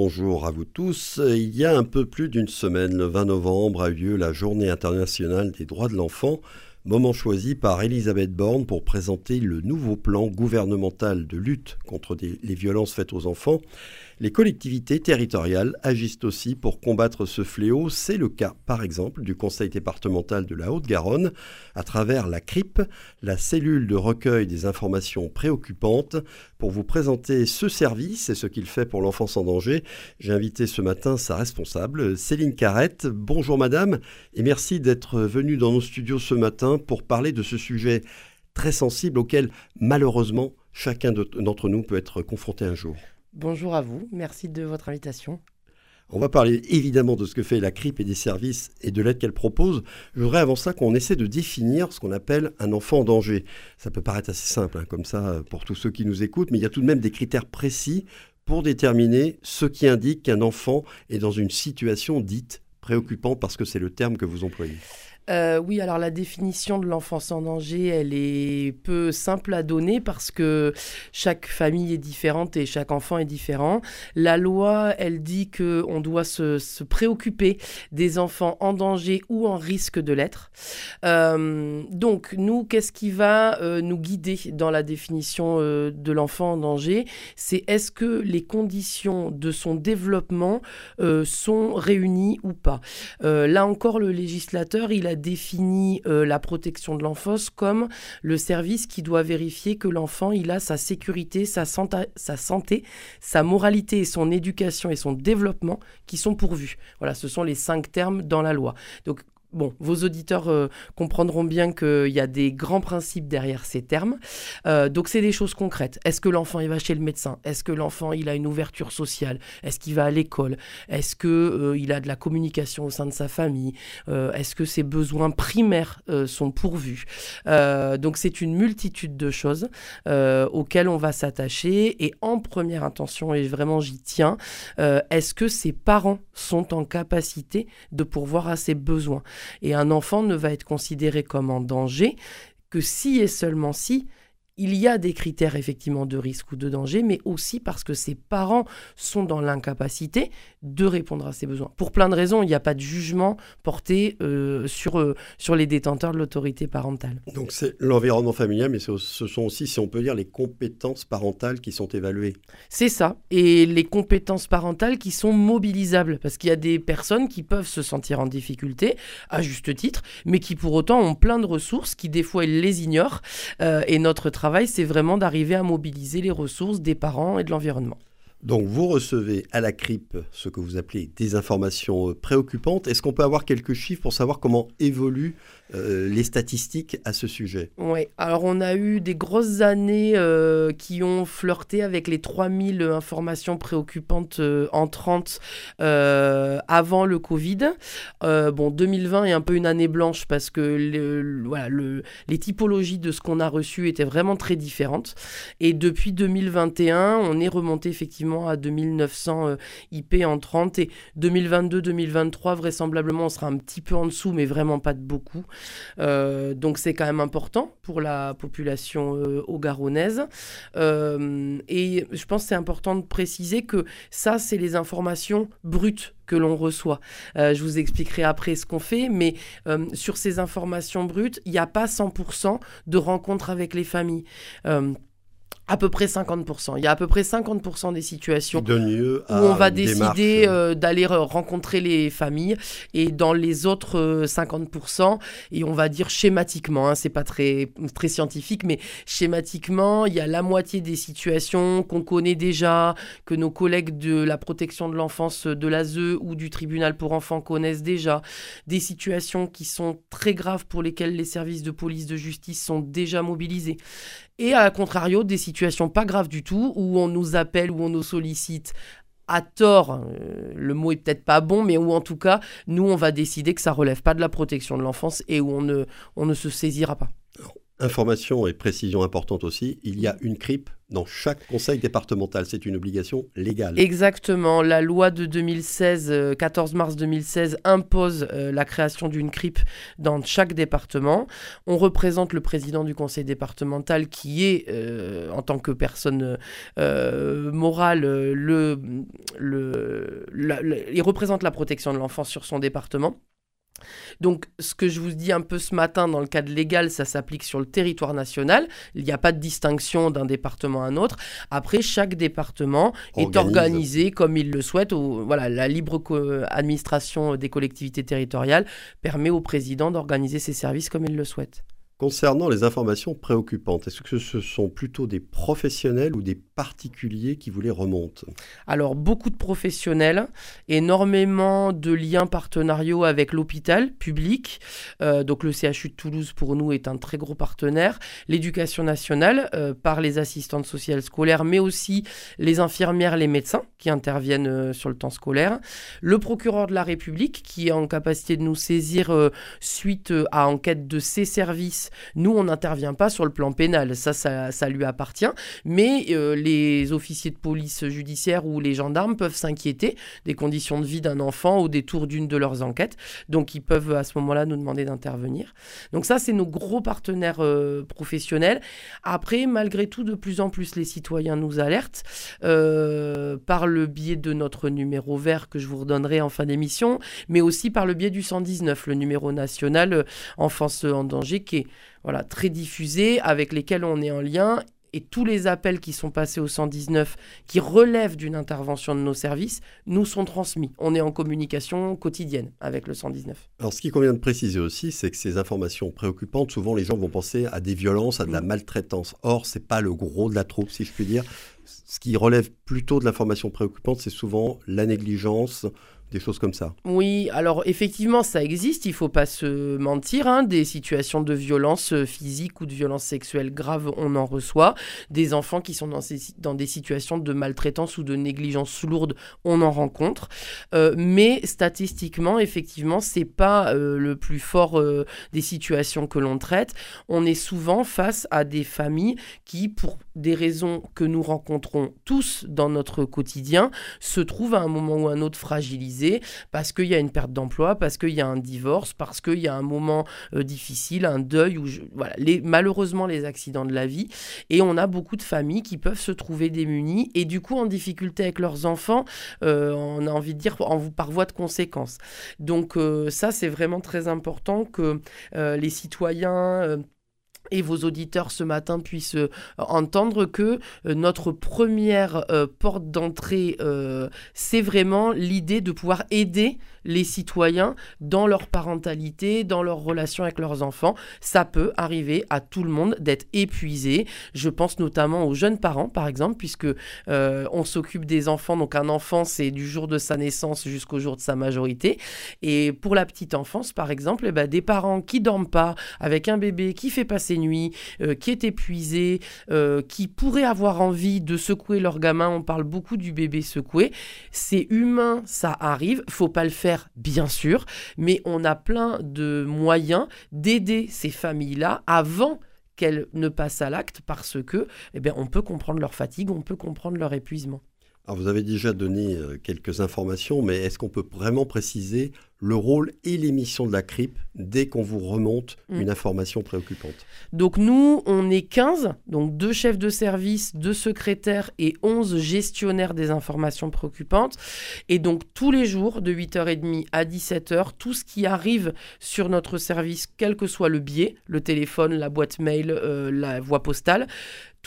bonjour à vous tous. Il y a un peu plus d'une semaine, le 20 novembre, a eu lieu la Journée internationale des droits de l'enfant, moment choisi par Elisabeth Borne pour présenter le nouveau plan gouvernemental de lutte contre les violences faites aux enfants. Les collectivités territoriales agissent aussi pour combattre ce fléau. C'est le cas, par exemple, du Conseil départemental de la Haute-Garonne, à travers la CRIP, la cellule de recueil des informations préoccupantes. Pour vous présenter ce service et ce qu'il fait pour l'enfance en danger, j'ai invité ce matin sa responsable, Céline Carrette. Bonjour madame, et merci d'être venue dans nos studios ce matin pour parler de ce sujet très sensible auquel, malheureusement, chacun d'entre nous peut être confronté un jour. Bonjour à vous, merci de votre invitation. On va parler évidemment de ce que fait la CRIP et des services et de l'aide qu'elle propose. Je voudrais avant ça qu'on essaie de définir ce qu'on appelle un enfant en danger. Ça peut paraître assez simple hein, comme ça pour tous ceux qui nous écoutent, mais il y a tout de même des critères précis pour déterminer ce qui indique qu'un enfant est dans une situation dite préoccupante parce que c'est le terme que vous employez. Euh, oui, alors la définition de l'enfance en danger, elle est peu simple à donner parce que chaque famille est différente et chaque enfant est différent. La loi, elle dit que on doit se, préoccuper des enfants en danger ou en risque de l'être. Euh, donc, nous, qu'est-ce qui va euh, nous guider dans la définition de l'enfant en danger? C'est est-ce que les conditions de son développement sont réunies ou pas? Là encore, le législateur, il a définit euh, la protection de l'enfance comme le service qui doit vérifier que l'enfant il a sa sécurité, sa, sa santé, sa moralité et son éducation et son développement qui sont pourvus. Voilà, ce sont les cinq termes dans la loi. Donc Bon, vos auditeurs euh, comprendront bien qu'il y a des grands principes derrière ces termes. Euh, donc, c'est des choses concrètes. Est-ce que l'enfant va chez le médecin? Est-ce que l'enfant il a une ouverture sociale? Est-ce qu'il va à l'école? Est-ce que euh, il a de la communication au sein de sa famille? Est-ce que ses besoins primaires sont pourvus? Donc, c'est une multitude de choses auxquelles on va s'attacher. Et en première intention, et vraiment j'y tiens, est-ce que ses parents sont en capacité de pourvoir à ses besoins? Et un enfant ne va être considéré comme en danger que si et seulement si il y a des critères effectivement de risque ou de danger, mais aussi parce que ses parents sont dans l'incapacité de répondre à ses besoins. Pour plein de raisons, il n'y a pas de jugement porté euh, sur, euh, sur les détenteurs de l'autorité parentale. Donc c'est l'environnement familial, mais ce sont aussi, si on peut dire, les compétences parentales qui sont évaluées. C'est ça, et les compétences parentales qui sont mobilisables, parce qu'il y a des personnes qui peuvent se sentir en difficulté, à juste titre, mais qui pour autant ont plein de ressources, qui des fois ils les ignorent, euh, et notre travail c'est vraiment d'arriver à mobiliser les ressources des parents et de l'environnement. Donc vous recevez à la CRIP ce que vous appelez des informations préoccupantes. Est-ce qu'on peut avoir quelques chiffres pour savoir comment évolue euh, les statistiques à ce sujet? Oui, alors on a eu des grosses années euh, qui ont flirté avec les 3000 informations préoccupantes euh, entrantes avant le Covid. bon, 2020 est un peu une année blanche parce que les typologies de ce qu'on a reçu étaient vraiment très différentes. Et depuis 2021, on est remonté effectivement à 2900 IP entrantes et 2022-2023, vraisemblablement, on sera un petit peu en dessous, mais vraiment pas de beaucoup. Euh, donc c'est quand même important pour la population euh, garonnaise euh, et je pense c'est important de préciser que ça, c'est les informations brutes que l'on reçoit. Euh, je vous expliquerai après ce qu'on fait, mais sur ces informations brutes, il n'y a pas 100% de rencontres avec les familles à peu près 50%. Il y a à peu près 50% des situations où on va décider euh, d'aller rencontrer les familles et dans les autres 50%, euh, et on va dire schématiquement, hein, c'est pas très, très scientifique, mais schématiquement, il y a la moitié des situations qu'on connaît déjà, que nos collègues de la protection de l'enfance de l'ASE ou du tribunal pour enfants connaissent déjà, des situations qui sont très graves pour lesquelles les services de police de justice sont déjà mobilisés. Et à contrario, des situations pas graves du tout, où on nous appelle, où on nous sollicite à tort, euh, le mot est peut-être pas bon, mais où en tout cas, nous, on va décider que ça relève pas de la protection de l'enfance et où on ne, on ne se saisira pas. Information et précision importante aussi, il y a une CRIP dans chaque conseil départemental. C'est une obligation légale. Exactement. La loi de 2016, 14 euh, mars 2016, impose euh, la création d'une CRIP dans chaque département. On représente le président du conseil départemental qui est, euh, en tant que personne morale, le, il représente la protection de l'enfance sur son département. Donc, ce que je vous dis un peu ce matin dans le cadre légal, ça s'applique sur le territoire national. Il n'y a pas de distinction d'un département à un autre. Après, chaque département est organisé comme il le souhaite. voilà, la libre administration des collectivités territoriales permet au président d'organiser ses services comme il le souhaite. Concernant les informations préoccupantes, est-ce que ce sont plutôt des professionnels ou des particuliers qui vous les remontent Alors, beaucoup de professionnels, énormément de liens partenariaux avec l'hôpital public. Euh, donc, le CHU de Toulouse, pour nous, est un très gros partenaire. L'éducation nationale, euh, par les assistantes sociales scolaires, mais aussi les infirmières, les médecins qui interviennent euh, sur le temps scolaire. Le procureur de la République, qui est en capacité de nous saisir suite à enquête de ses services nous, on n'intervient pas sur le plan pénal, ça, ça, lui appartient, mais euh, les officiers de police judiciaire ou les gendarmes peuvent s'inquiéter des conditions de vie d'un enfant au détour d'une de leurs enquêtes, donc ils peuvent à ce moment-là nous demander d'intervenir. Donc ça, c'est nos gros partenaires euh, professionnels. Après, malgré tout, de plus en plus, les citoyens nous alertent euh, par le biais de notre numéro vert que je vous redonnerai en fin d'émission, mais aussi par le biais du 119, le numéro national Enfance en danger, qui est voilà, très diffusés, avec lesquels on est en lien. Et tous les appels qui sont passés au 119, qui relèvent d'une intervention de nos services, nous sont transmis. On est en communication quotidienne avec le 119. Alors ce qui convient de préciser aussi, c'est que ces informations préoccupantes, souvent les gens vont penser à des violences, à de la mm. maltraitance. Or, ce n'est pas le gros de la troupe, si je puis dire. Ce qui relève plutôt de l'information préoccupante, c'est souvent la négligence, des choses comme ça. Oui, alors effectivement, ça existe, il faut pas se mentir. Hein, des situations de violence euh, physique ou de violence sexuelle grave, on en reçoit. Des enfants qui sont dans, des situations de maltraitance ou de négligence lourde, on en rencontre. Euh, mais statistiquement, effectivement, c'est pas euh, le plus fort des situations que l'on traite. On est souvent face à des familles qui, pour des raisons que nous rencontrons tous dans notre quotidien, se trouvent à un moment ou un autre fragilisées parce qu'il y a une perte d'emploi, parce qu'il y a un divorce, parce qu'il y a un moment euh, difficile, un deuil, ou voilà, les, malheureusement les accidents de la vie. Et on a beaucoup de familles qui peuvent se trouver démunies et du coup en difficulté avec leurs enfants, euh, on a envie de dire en, par voie de conséquence. Donc euh, ça, c'est vraiment très important que les citoyens et vos auditeurs ce matin puissent entendre que notre première porte d'entrée, c'est vraiment l'idée de pouvoir aider les citoyens dans leur parentalité, dans leur relation avec leurs enfants. Ça peut arriver à tout le monde d'être épuisé. Je pense notamment aux jeunes parents, par exemple, puisque euh, on s'occupe des enfants. Donc un enfant, c'est du jour de sa naissance jusqu'au jour de sa majorité. Et pour la petite enfance, par exemple, eh ben, des parents qui dorment pas, avec un bébé qui fait passer nuit, euh, qui est épuisé, euh, qui pourrait avoir envie de secouer leur gamin. On parle beaucoup du bébé secoué. C'est humain, ça arrive. Faut pas le faire bien sûr, mais on a plein de moyens d'aider ces familles-là avant qu'elles ne passent à l'acte parce que, eh bien, on peut comprendre leur fatigue, on peut comprendre leur épuisement. Alors vous avez déjà donné euh, quelques informations, mais est-ce qu'on peut vraiment préciser le rôle et les missions de la CRIP dès qu'on vous remonte mm. une information préoccupante? Donc nous, on est 15, donc deux chefs de service, deux secrétaires et 11 gestionnaires des informations préoccupantes. Et donc tous les jours, de 8h30 à 17h, tout ce qui arrive sur notre service, quel que soit le biais, le téléphone, la boîte mail, euh, la voie postale,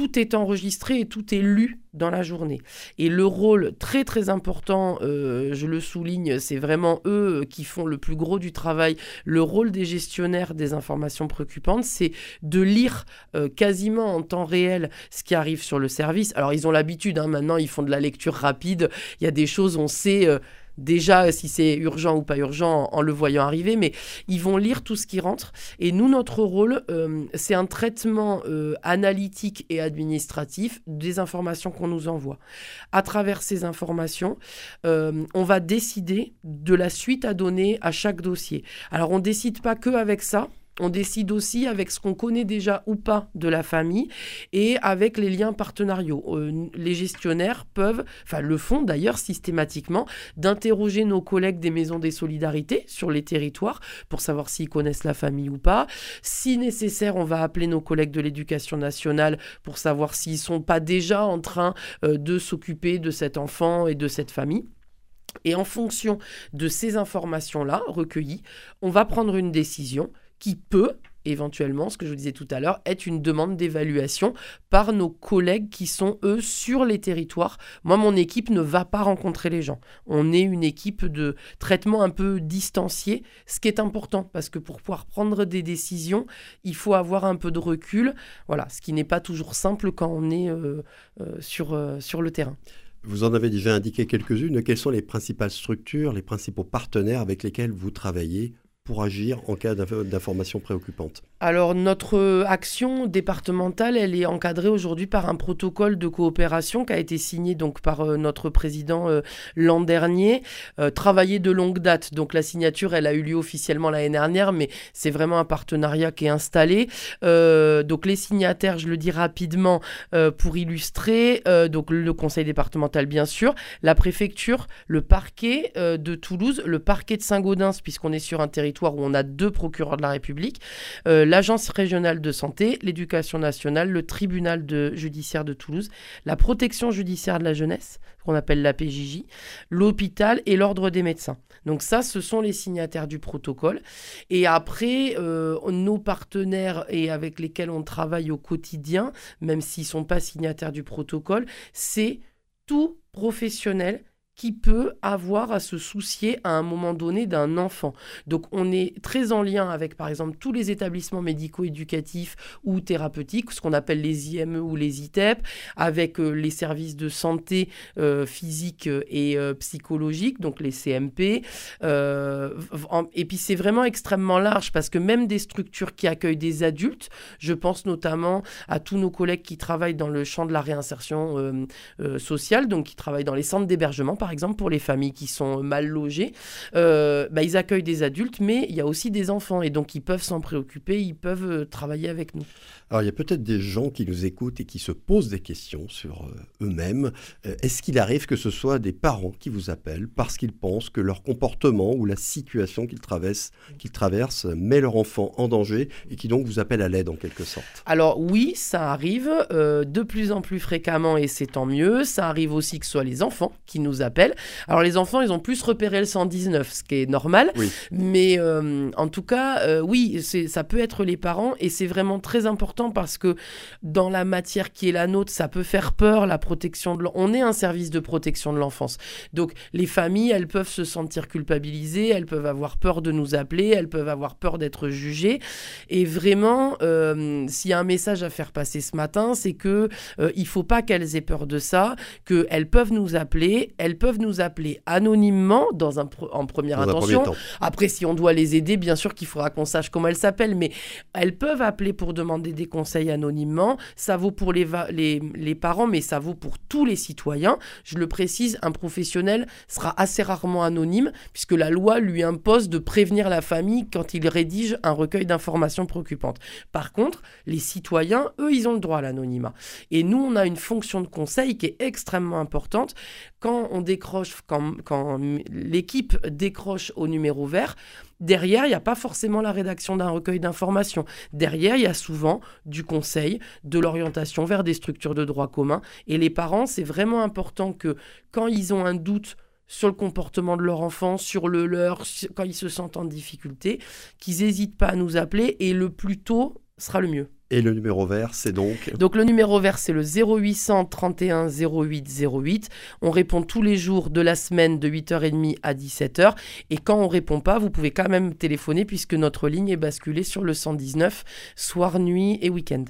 tout est enregistré et tout est lu dans la journée. Et le rôle très très important, euh, je le souligne, c'est vraiment eux qui font le plus gros du travail. Le rôle des gestionnaires des informations préoccupantes, c'est de lire euh, quasiment en temps réel ce qui arrive sur le service. Alors ils ont l'habitude, hein, maintenant ils font de la lecture rapide, il y a des choses, on sait... Euh, déjà si c'est urgent ou pas urgent en, le voyant arriver, mais ils vont lire tout ce qui rentre. Et nous, notre rôle, euh, c'est un traitement euh, analytique et administratif des informations qu'on nous envoie. À travers ces informations, euh, on va décider de la suite à donner à chaque dossier. Alors on ne décide pas que avec ça. On décide aussi avec ce qu'on connaît déjà ou pas de la famille et avec les liens partenariaux. Euh, les gestionnaires peuvent, enfin le font d'ailleurs systématiquement, d'interroger nos collègues des maisons des solidarités sur les territoires pour savoir s'ils connaissent la famille ou pas. Si nécessaire, on va appeler nos collègues de l'éducation nationale pour savoir s'ils sont pas déjà en train euh, de s'occuper de cet enfant et de cette famille. Et en fonction de ces informations-là recueillies, on va prendre une décision qui peut éventuellement, ce que je vous disais tout à l'heure, être une demande d'évaluation par nos collègues qui sont, eux, sur les territoires. Moi, mon équipe ne va pas rencontrer les gens. On est une équipe de traitement un peu distancié, ce qui est important, parce que pour pouvoir prendre des décisions, il faut avoir un peu de recul, voilà, ce qui n'est pas toujours simple quand on est euh, euh, sur, euh, sur le terrain. Vous en avez déjà indiqué quelques-unes. Quelles sont les principales structures, les principaux partenaires avec lesquels vous travaillez pour agir en cas d'informations préoccupantes Alors notre action départementale, elle est encadrée aujourd'hui par un protocole de coopération qui a été signé donc par euh, notre président euh, l'an dernier, euh, travaillé de longue date. Donc la signature, elle a eu lieu officiellement l'année dernière, mais c'est vraiment un partenariat qui est installé. donc les signataires, je le dis rapidement pour illustrer, donc le conseil départemental bien sûr, la préfecture, le parquet de Toulouse, le parquet de Saint-Gaudens puisqu'on est sur un territoire où on a deux procureurs de la République, euh, l'Agence régionale de santé, l'Éducation nationale, le tribunal de, judiciaire de Toulouse, la protection judiciaire de la jeunesse, qu'on appelle la PJJ, l'hôpital et l'ordre des médecins. Donc ça, ce sont les signataires du protocole. Et après, euh, nos partenaires et avec lesquels on travaille au quotidien, même s'ils ne sont pas signataires du protocole, c'est tout professionnel qui peut avoir à se soucier à un moment donné d'un enfant. Donc on est très en lien avec par exemple tous les établissements médico-éducatifs ou thérapeutiques, ce qu'on appelle les IME ou les ITEP, avec euh, les services de santé euh, physique et euh, psychologique, donc les CMP. et puis c'est vraiment extrêmement large parce que même des structures qui accueillent des adultes, je pense notamment à tous nos collègues qui travaillent dans le champ de la réinsertion sociale, donc qui travaillent dans les centres d'hébergement par par exemple, pour les familles qui sont mal logées, euh, bah, ils accueillent des adultes, mais il y a aussi des enfants. Et donc, ils peuvent s'en préoccuper, ils peuvent euh, travailler avec nous. Alors, il y a peut-être des gens qui nous écoutent et qui se posent des questions sur euh, eux-mêmes. Est-ce qu'il arrive que ce soit des parents qui vous appellent parce qu'ils pensent que leur comportement ou la situation qu'ils traversent, qu'ils traversent met leur enfant en danger et qui donc vous appellent à l'aide en quelque sorte? Alors, oui, ça arrive de plus en plus fréquemment et c'est tant mieux. Ça arrive aussi que ce soit les enfants qui nous appellent alors les enfants, ils ont plus repéré le 119, ce qui est normal. Mais euh, en tout cas, euh, oui, ça peut être les parents et c'est vraiment très important parce que dans la matière qui est la nôtre, ça peut faire peur, la protection de On est un service de protection de l'enfance. Donc les familles, elles peuvent se sentir culpabilisées, elles peuvent avoir peur de nous appeler, elles peuvent avoir peur d'être jugées. Et vraiment, euh, s'il y a un message à faire passer ce matin, c'est que il faut pas qu'elles aient peur de ça, qu'elles peuvent nous appeler, elles peuvent nous appeler anonymement dans un en première intention. Après, si on doit les aider, bien sûr qu'il faudra qu'on sache comment elles s'appellent, mais elles peuvent appeler pour demander des conseils anonymement. Ça vaut pour les, les, les parents, mais ça vaut pour tous les citoyens. Je le précise, un professionnel sera assez rarement anonyme, puisque la loi lui impose de prévenir la famille quand il rédige un recueil d'informations préoccupantes. Par contre, les citoyens, eux, ils ont le droit à l'anonymat. Et nous, on a une fonction de conseil qui est extrêmement importante. Quand on décroche quand, l'équipe décroche au numéro vert, derrière, il n'y a pas forcément la rédaction d'un recueil d'informations. Derrière, il y a souvent du conseil, de l'orientation vers des structures de droit commun. Et les parents, c'est vraiment important que quand ils ont un doute sur le comportement de leur enfant, sur le leur, quand ils se sentent en difficulté, qu'ils n'hésitent pas à nous appeler et le plus tôt sera le mieux. Et le numéro vert, c'est donc Donc le numéro vert, c'est le 0800 31 08 08. On répond tous les jours de la semaine de 8h30 à 17h. Et quand on répond pas, vous pouvez quand même téléphoner puisque notre ligne est basculée sur le 119, soir, nuit et week-end.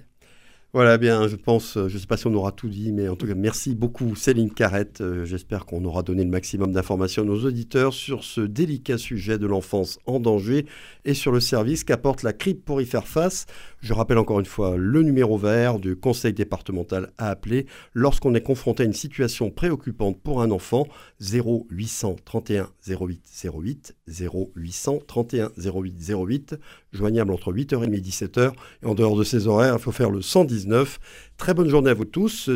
Voilà, bien, je pense, je ne sais pas si on aura tout dit, mais en tout cas, merci beaucoup Céline Carrette. Euh, j'espère qu'on aura donné le maximum d'informations à nos auditeurs sur ce délicat sujet de l'enfance en danger et sur le service qu'apporte la CRIP pour y faire face. Je rappelle encore une fois le numéro vert du conseil départemental à appeler lorsqu'on est confronté à une situation préoccupante pour un enfant. 0831 08 08, 0831 08 08, joignable entre 8h30 et 17h. Et en dehors de ces horaires, il faut faire le 119. Très bonne journée à vous tous.